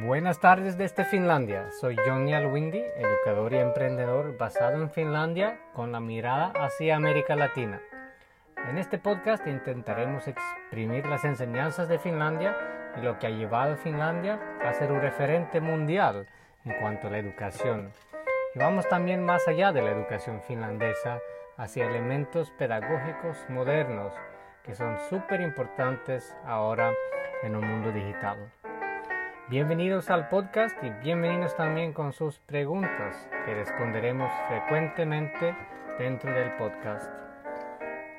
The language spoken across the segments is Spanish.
Buenas tardes desde Finlandia. Soy Johnny Alwindi, educador y emprendedor basado en Finlandia con la mirada hacia América Latina. En este podcast intentaremos exprimir las enseñanzas de Finlandia y lo que ha llevado a Finlandia a ser un referente mundial en cuanto a la educación. Y vamos también más allá de la educación finlandesa hacia elementos pedagógicos modernos que son súper importantes ahora en un mundo digital. Bienvenidos al podcast y bienvenidos también con sus preguntas que responderemos frecuentemente dentro del podcast.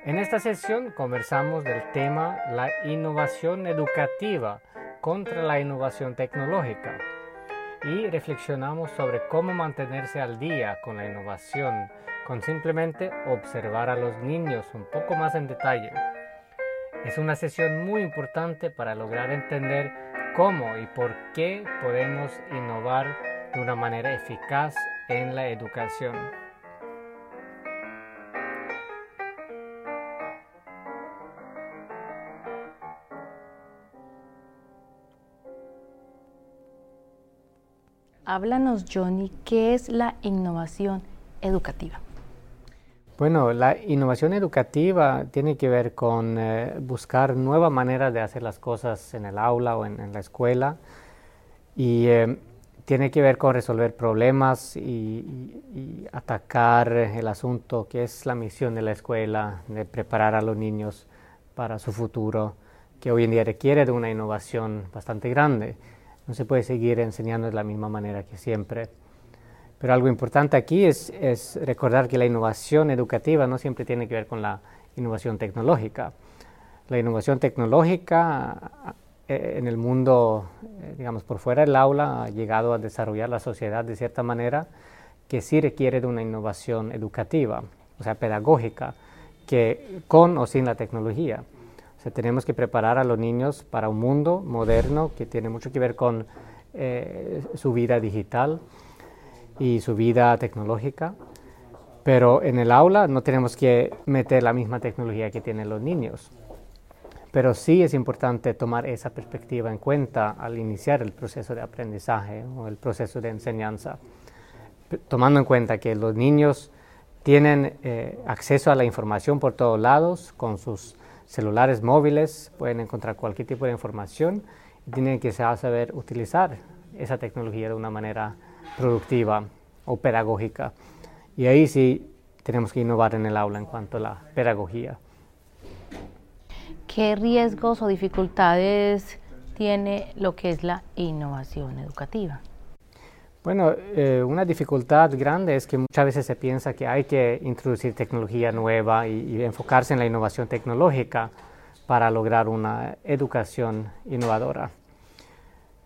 En esta sesión conversamos del tema la innovación educativa contra la innovación tecnológica y reflexionamos sobre cómo mantenerse al día con la innovación con simplemente observar a los niños un poco más en detalle. Es una sesión muy importante para lograr entender cómo y por qué podemos innovar de una manera eficaz en la educación. Háblanos, Johnny, ¿qué es la innovación educativa? Bueno, la innovación educativa tiene que ver con eh, buscar nuevas maneras de hacer las cosas en el aula o en, la escuela y eh, tiene que ver con resolver problemas y, atacar el asunto que es la misión de la escuela, de preparar a los niños para su futuro, que hoy en día requiere de una innovación bastante grande. No se puede seguir enseñando de la misma manera que siempre. Pero algo importante aquí es, recordar que la innovación educativa no siempre tiene que ver con la innovación tecnológica. La innovación tecnológica eh, en el mundo, eh, digamos, por fuera del aula, ha llegado a desarrollar la sociedad de cierta manera que sí requiere de una innovación educativa, o sea, pedagógica, que con o sin la tecnología. O sea, tenemos que preparar a los niños para un mundo moderno que tiene mucho que ver con eh, su vida digital, y su vida tecnológica, pero en el aula no tenemos que meter la misma tecnología que tienen los niños. Pero sí es importante tomar esa perspectiva en cuenta al iniciar el proceso de aprendizaje o el proceso de enseñanza, tomando en cuenta que los niños tienen eh, acceso a la información por todos lados, con sus celulares móviles pueden encontrar cualquier tipo de información y tienen que saber utilizar esa tecnología de una manera productiva o pedagógica. Y ahí sí tenemos que innovar en el aula en cuanto a la pedagogía. ¿Qué riesgos o dificultades tiene lo que es la innovación educativa? Bueno, eh, una dificultad grande es que muchas veces se piensa que hay que introducir tecnología nueva y, y enfocarse en la innovación tecnológica para lograr una educación innovadora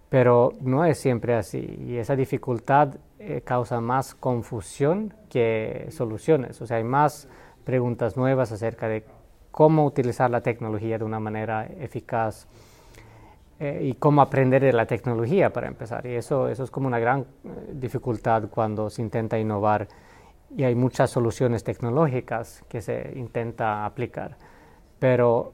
pero no es siempre así y esa dificultad eh, causa más confusión que soluciones. O sea, hay más preguntas nuevas acerca de cómo utilizar la tecnología de una manera eficaz eh, y cómo aprender de la tecnología para empezar. Y eso, eso es como una gran eh, dificultad cuando se intenta innovar y hay muchas soluciones tecnológicas que se intenta aplicar. Pero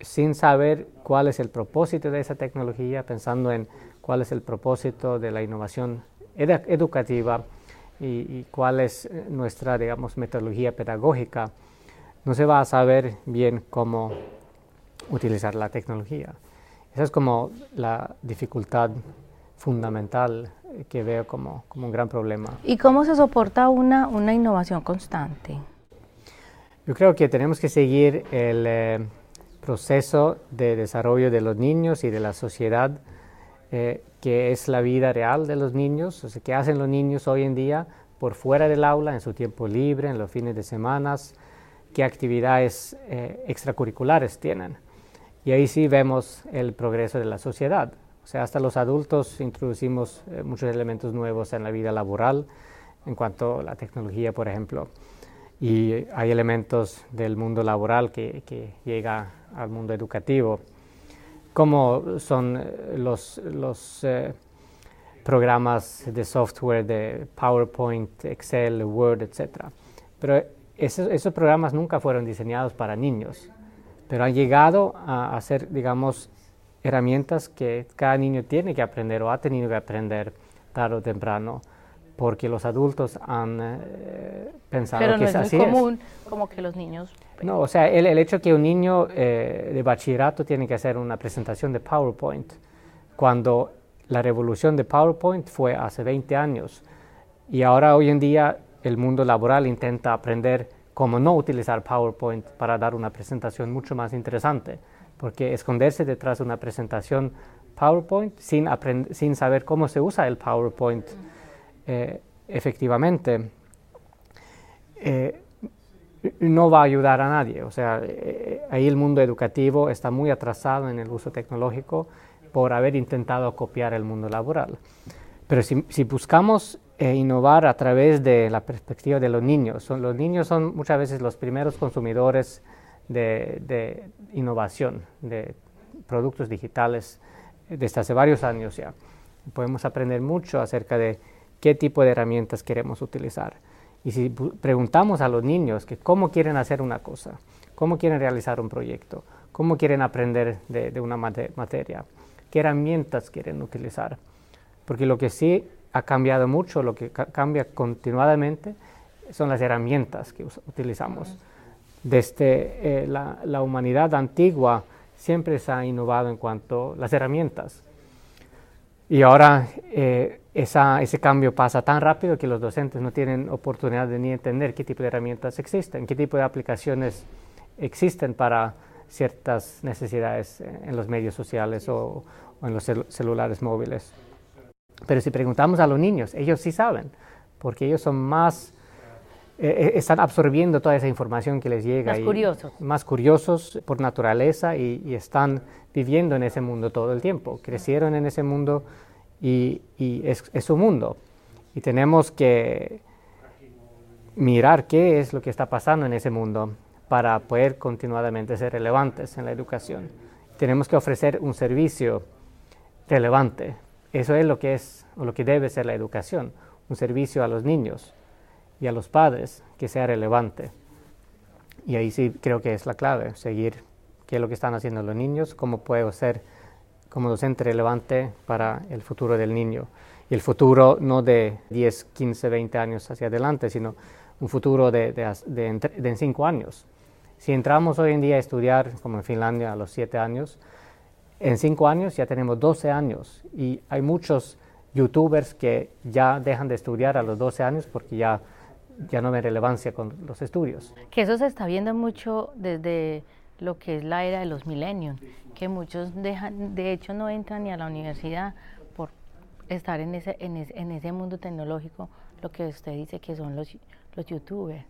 sin saber cuál es el propósito de esa tecnología, pensando en cuál es el propósito de la innovación educativa y, cuál es eh, nuestra, digamos, metodología pedagógica, no se va a saber bien cómo utilizar la tecnología. Esa es como la dificultad fundamental que veo como, como un gran problema. ¿Y cómo se soporta una, una innovación constante? Yo creo que tenemos que seguir el... Eh, proceso de desarrollo de los niños y de la sociedad, eh, que es la vida real de los niños, o sea, qué hacen los niños hoy en día por fuera del aula, en su tiempo libre, en los fines de semana, qué actividades eh, extracurriculares tienen. Y ahí sí vemos el progreso de la sociedad. O sea, hasta los adultos introducimos eh, muchos elementos nuevos en la vida laboral, en cuanto a la tecnología, por ejemplo. Y hay elementos del mundo laboral que, que llega al mundo educativo, como son eh, los, los eh, programas de software de PowerPoint, Excel, Word, etc. Pero esos, programas nunca fueron diseñados para niños, pero han llegado a, ser, digamos, herramientas que cada niño tiene que aprender o ha tenido que aprender tarde o temprano porque los adultos han eh, pensado Pero que no es es así. muy es. común como que los niños... No, o sea, el, el hecho que un niño eh, de bachillerato tiene que hacer una presentación de PowerPoint, cuando la revolución de PowerPoint fue hace 20 años y ahora hoy en día el mundo laboral intenta aprender cómo no utilizar PowerPoint para dar una presentación mucho más interesante, porque esconderse detrás de una presentación PowerPoint sin, sin saber cómo se usa el PowerPoint eh, efectivamente eh, no va a ayudar a nadie. O sea, eh, ahí el mundo educativo está muy atrasado en el uso tecnológico por haber intentado copiar el mundo laboral. Pero si, buscamos innovar a través de la perspectiva de los niños, los niños son muchas veces los primeros consumidores de, de innovación, de productos digitales desde hace varios años ya. Podemos aprender mucho acerca de qué tipo de herramientas queremos utilizar. Y si preguntamos a los niños que cómo quieren hacer una cosa, cómo quieren realizar un proyecto, cómo quieren aprender de, de una mate- materia, qué herramientas quieren utilizar. Porque lo que sí ha cambiado mucho, lo que ca- cambia continuadamente, son las herramientas que utilizamos. Desde eh, la, la humanidad antigua siempre se ha innovado en cuanto a las herramientas. Y ahora eh, ese cambio pasa tan rápido que los docentes no tienen oportunidad de ni entender qué tipo de herramientas existen, qué tipo de aplicaciones existen para ciertas necesidades eh, en los medios sociales o, en los celu- celulares móviles. Pero si preguntamos a los niños, ellos sí saben, porque ellos son más, eh, eh, están absorbiendo toda esa información que les llega. Más y- curiosos. Más curiosos por naturaleza y, y están viviendo en ese mundo todo el tiempo. Crecieron en ese mundo y, y es, es su mundo. Y tenemos que mirar qué es lo que está pasando en ese mundo para poder continuadamente ser relevantes en la educación. Tenemos que ofrecer un servicio relevante. Eso es lo que es o lo que debe ser la educación, un servicio a los niños y a los padres que sea relevante. Y ahí sí creo que es la clave, seguir qué es lo que están haciendo los niños, cómo puedo ser como docente relevante para el futuro del niño. Y el futuro no de 10, 15, 20 años hacia adelante, sino un futuro de, de, de de en 5 años. Si entramos hoy en día a estudiar, como en Finlandia, a los 7 años, en 5 años ya tenemos 12 años y hay muchos youtubers que ya dejan de estudiar a los 12 años porque ya, ya no ven relevancia con los estudios. Que eso se está viendo mucho desde lo que es la era de los millennials, que muchos dejan, de hecho no entran ni a la universidad por estar en ese, en ese, en ese mundo tecnológico, lo que usted dice que son los, los youtubers.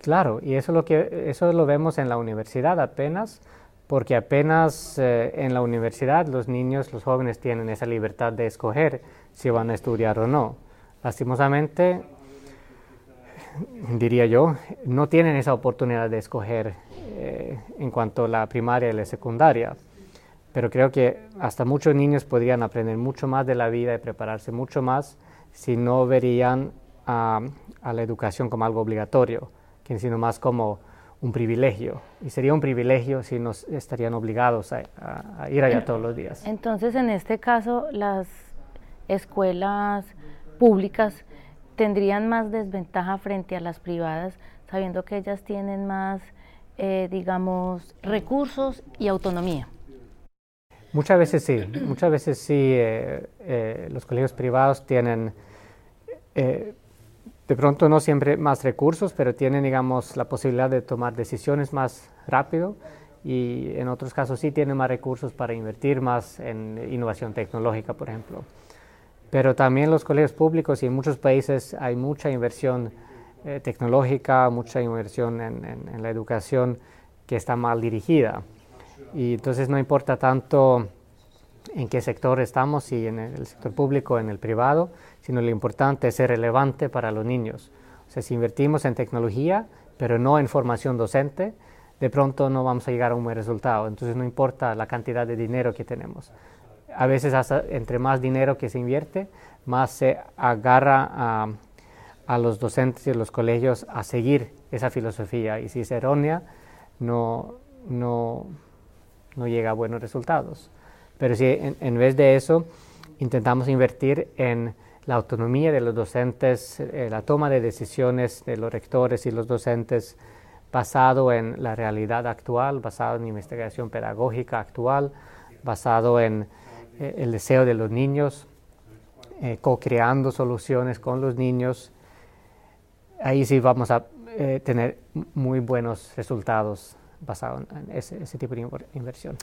Claro, y eso, es lo que, eso lo vemos en la universidad apenas, porque apenas eh, en la universidad los niños, los jóvenes tienen esa libertad de escoger si van a estudiar o no. Lastimosamente, diría yo, no tienen esa oportunidad de escoger eh, en cuanto a la primaria y la secundaria. Pero creo que hasta muchos niños podrían aprender mucho más de la vida y prepararse mucho más si no verían a, a la educación como algo obligatorio, sino más como un privilegio. Y sería un privilegio si nos estarían obligados a, a- a ir allá todos los días. Entonces, en este caso, las escuelas públicas tendrían más desventaja frente a las privadas, sabiendo que ellas tienen más, eh, digamos, recursos y autonomía. Muchas veces sí, muchas veces sí, eh, eh, los colegios privados tienen, de pronto no siempre más recursos, pero tienen, digamos, la posibilidad de tomar decisiones más rápido y en otros casos sí tienen más recursos para invertir más en innovación tecnológica, por ejemplo. Pero también los colegios públicos y en muchos países hay mucha inversión eh, tecnológica, mucha inversión en, en- la educación que está mal dirigida. Y entonces no importa tanto en qué sector estamos, si en el sector público o en el privado, sino lo importante es ser relevante para los niños. O sea, si invertimos en tecnología, pero no en formación docente, de pronto no vamos a llegar a un buen resultado. Entonces no importa la cantidad de dinero que tenemos. A veces hasta entre más dinero que se invierte, más se agarra a, a los docentes y los colegios a seguir esa filosofía. Y si es errónea, no, no, no llega a buenos resultados. Pero si en, vez de eso intentamos invertir en la autonomía de los docentes, eh, la toma de decisiones de los rectores y los docentes basado en la realidad actual, basado en investigación pedagógica actual, basado en eh, el deseo de los niños, eh, co-creando soluciones con los niños, ahí sí vamos a eh, tener muy buenos resultados basados en ese, ese tipo de inversión.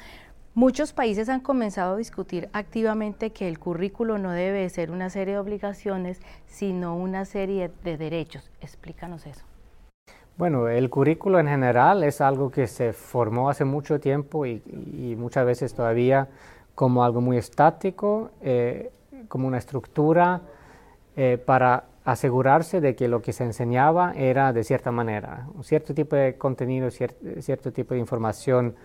Muchos países han comenzado a discutir activamente que el currículo no debe ser una serie de obligaciones, sino una serie de derechos. Explícanos eso. Bueno, el currículo en general es algo que se formó hace mucho tiempo y, muchas veces todavía como algo muy estático, eh, como una estructura eh, para asegurarse de que lo que se enseñaba era de cierta manera, un cierto tipo de contenido, cierto tipo de información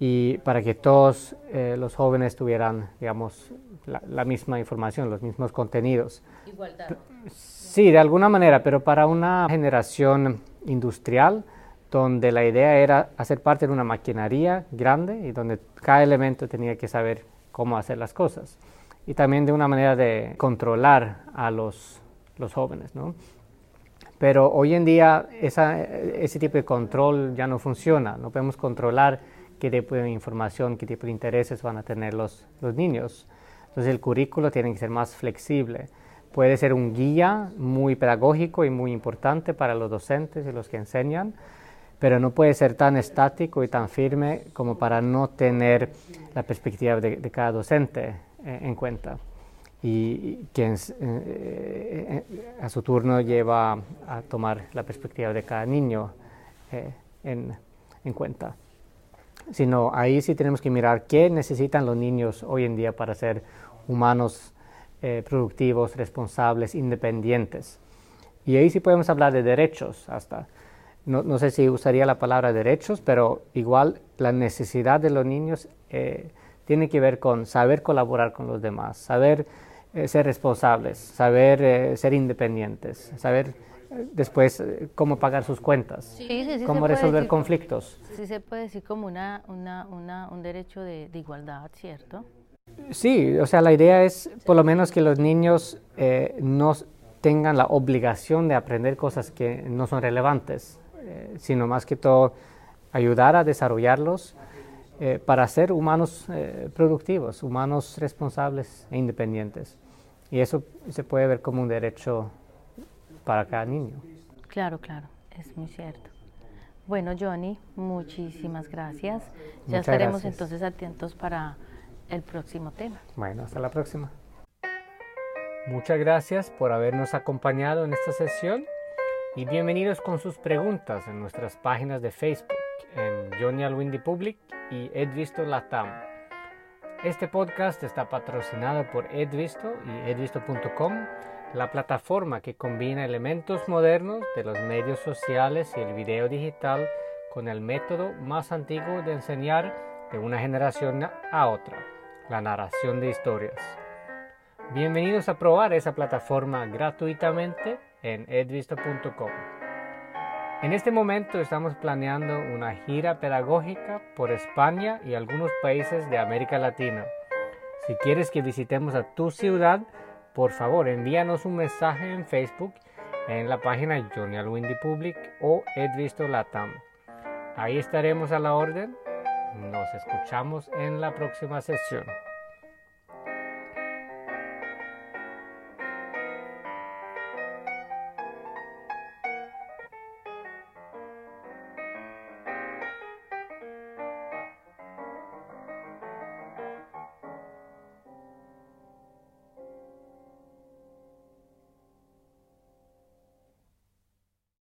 y para que todos eh, los jóvenes tuvieran, digamos, la, misma información, los mismos contenidos. Igualdad. Sí, de alguna manera, pero para una generación industrial donde la idea era hacer parte de una maquinaria grande y donde cada elemento tenía que saber cómo hacer las cosas. Y también de una manera de controlar a los los jóvenes, ¿no? Pero hoy en día ese tipo de control ya no funciona, no podemos controlar qué tipo de información, qué tipo de intereses van a tener los, los niños. Entonces el currículo tiene que ser más flexible. Puede ser un guía muy pedagógico y muy importante para los docentes y los que enseñan, pero no puede ser tan estático y tan firme como para no tener la perspectiva de, cada docente eh, en cuenta y quien eh, eh, a su turno lleva a tomar la perspectiva de cada niño en, en, cuenta. Sino ahí sí tenemos que mirar qué necesitan los niños hoy en día para ser humanos productivos, responsables, independientes. Y ahí sí podemos hablar de derechos hasta. No, no, sé si usaría la palabra derechos, pero igual la necesidad de los niños tiene que ver con saber colaborar con los demás, saber eh, ser responsables, saber eh, ser independientes, saber eh, después cómo pagar sus cuentas, cómo resolver conflictos. Sí se puede decir como una, una, una un derecho de, de, igualdad, ¿cierto? Sí, o sea, la idea es por lo menos que los niños no tengan la obligación de aprender cosas que no son relevantes, sino más que todo ayudar a desarrollarlos eh, para ser humanos eh, productivos, humanos responsables e independientes. Y eso se puede ver como un derecho para cada niño. Claro, claro, es muy cierto. Bueno, Johnny, muchísimas gracias. Ya estaremos entonces atentos para el próximo tema. Bueno, hasta la próxima. Muchas gracias por habernos acompañado en esta sesión y bienvenidos con sus preguntas en nuestras páginas de Facebook en Johnny Alwindy Public y Edvisto Latam. Este podcast está patrocinado por Edvisto y edvisto.com, la plataforma que combina elementos modernos de los medios sociales y el video digital con el método más antiguo de enseñar de una generación a otra, la narración de historias. Bienvenidos a probar esa plataforma gratuitamente en edvisto.com. En este momento estamos planeando una gira pedagógica por España y algunos países de América Latina. Si quieres que visitemos a tu ciudad, por favor envíanos un mensaje en Facebook en la página Johnny Alwindy Public o Edvisto Latam. Ahí estaremos a la orden. Nos escuchamos en la próxima sesión.